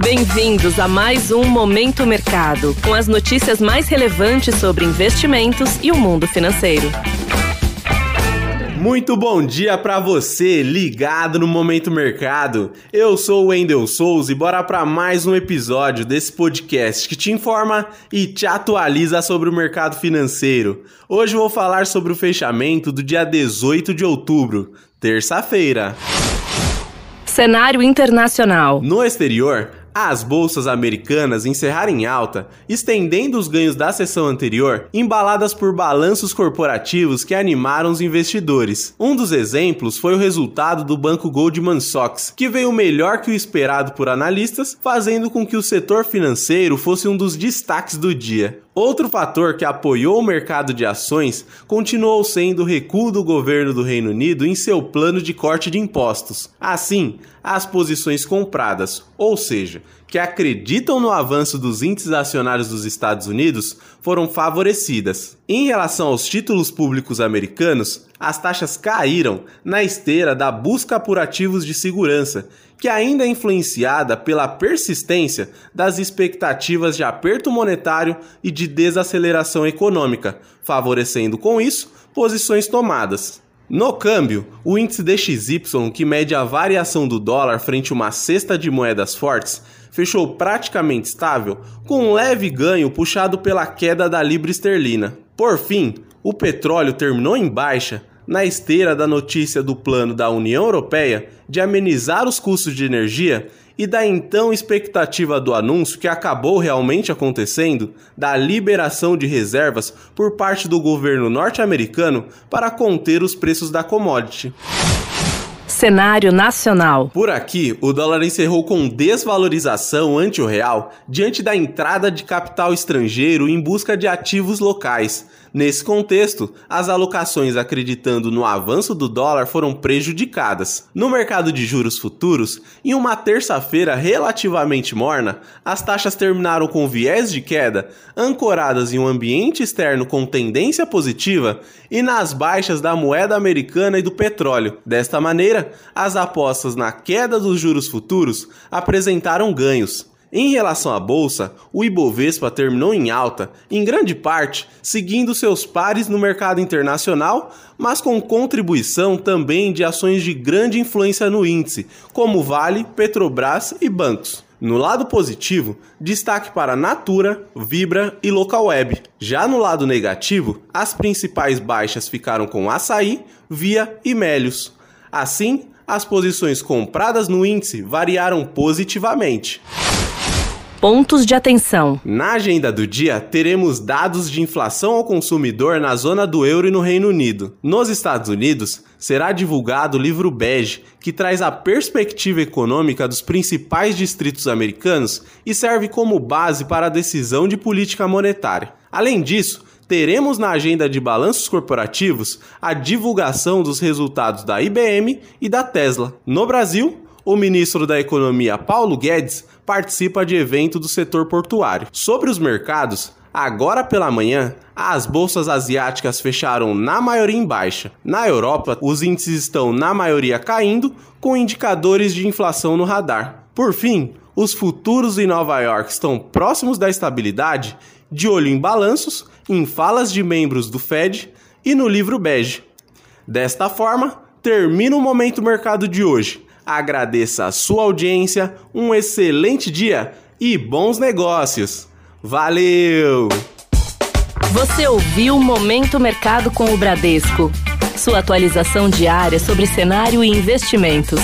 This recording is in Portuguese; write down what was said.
Bem-vindos a mais um Momento Mercado, com as notícias mais relevantes sobre investimentos e o mundo financeiro. Muito bom dia para você, ligado no Momento Mercado. Eu sou o Wendel Souza e bora para mais um episódio desse podcast que te informa e te atualiza sobre o mercado financeiro. Hoje vou falar sobre o fechamento do dia 18 de outubro, terça-feira. Cenário internacional. No exterior, as bolsas americanas encerraram em alta, estendendo os ganhos da sessão anterior, embaladas por balanços corporativos que animaram os investidores. Um dos exemplos foi o resultado do banco Goldman Sachs, que veio melhor que o esperado por analistas, fazendo com que o setor financeiro fosse um dos destaques do dia. Outro fator que apoiou o mercado de ações continuou sendo o recuo do governo do Reino Unido em seu plano de corte de impostos. Assim, as posições compradas, ou seja, que acreditam no avanço dos índices acionários dos Estados Unidos, foram favorecidas. Em relação aos títulos públicos americanos, as taxas caíram na esteira da busca por ativos de segurança que ainda é influenciada pela persistência das expectativas de aperto monetário e de desaceleração econômica, favorecendo com isso posições tomadas. No câmbio, o índice DXY, que mede a variação do dólar frente a uma cesta de moedas fortes, fechou praticamente estável, com um leve ganho puxado pela queda da libra esterlina. Por fim, o petróleo terminou em baixa, na esteira da notícia do plano da União Europeia de amenizar os custos de energia e da então expectativa do anúncio que acabou realmente acontecendo da liberação de reservas por parte do governo norte-americano para conter os preços da commodity. Cenário nacional. Por aqui, o dólar encerrou com desvalorização ante o real diante da entrada de capital estrangeiro em busca de ativos locais. Nesse contexto, as alocações acreditando no avanço do dólar foram prejudicadas. No mercado de juros futuros, em uma terça-feira relativamente morna, as taxas terminaram com viés de queda, ancoradas em um ambiente externo com tendência positiva e nas baixas da moeda americana e do petróleo. Desta maneira, as apostas na queda dos juros futuros apresentaram ganhos. Em relação à bolsa, o Ibovespa terminou em alta, em grande parte seguindo seus pares no mercado internacional, mas com contribuição também de ações de grande influência no índice, como Vale, Petrobras e bancos. No lado positivo, destaque para Natura, Vibra e Localweb. Já no lado negativo, as principais baixas ficaram com Açaí, Via e Melios. Assim, as posições compradas no índice variaram positivamente. Pontos de atenção. Na agenda do dia, teremos dados de inflação ao consumidor na zona do euro e no Reino Unido. Nos Estados Unidos, será divulgado o livro Bege, que traz a perspectiva econômica dos principais distritos americanos e serve como base para a decisão de política monetária. Além disso, teremos na agenda de balanços corporativos a divulgação dos resultados da IBM e da Tesla. No Brasil, o ministro da Economia Paulo Guedes participa de evento do setor portuário. Sobre os mercados, Agora pela manhã, as bolsas asiáticas fecharam na maioria em baixa. Na Europa, os índices estão na maioria caindo, com indicadores de inflação no radar. Por fim, os futuros em Nova York estão próximos da estabilidade, de olho em balanços em falas de membros do Fed e no livro bege. Desta forma, termina o Momento Mercado de hoje. Agradeça a sua audiência, um excelente dia e bons negócios. Valeu! Você ouviu Momento Mercado com o Bradesco. Sua atualização diária sobre cenário e investimentos.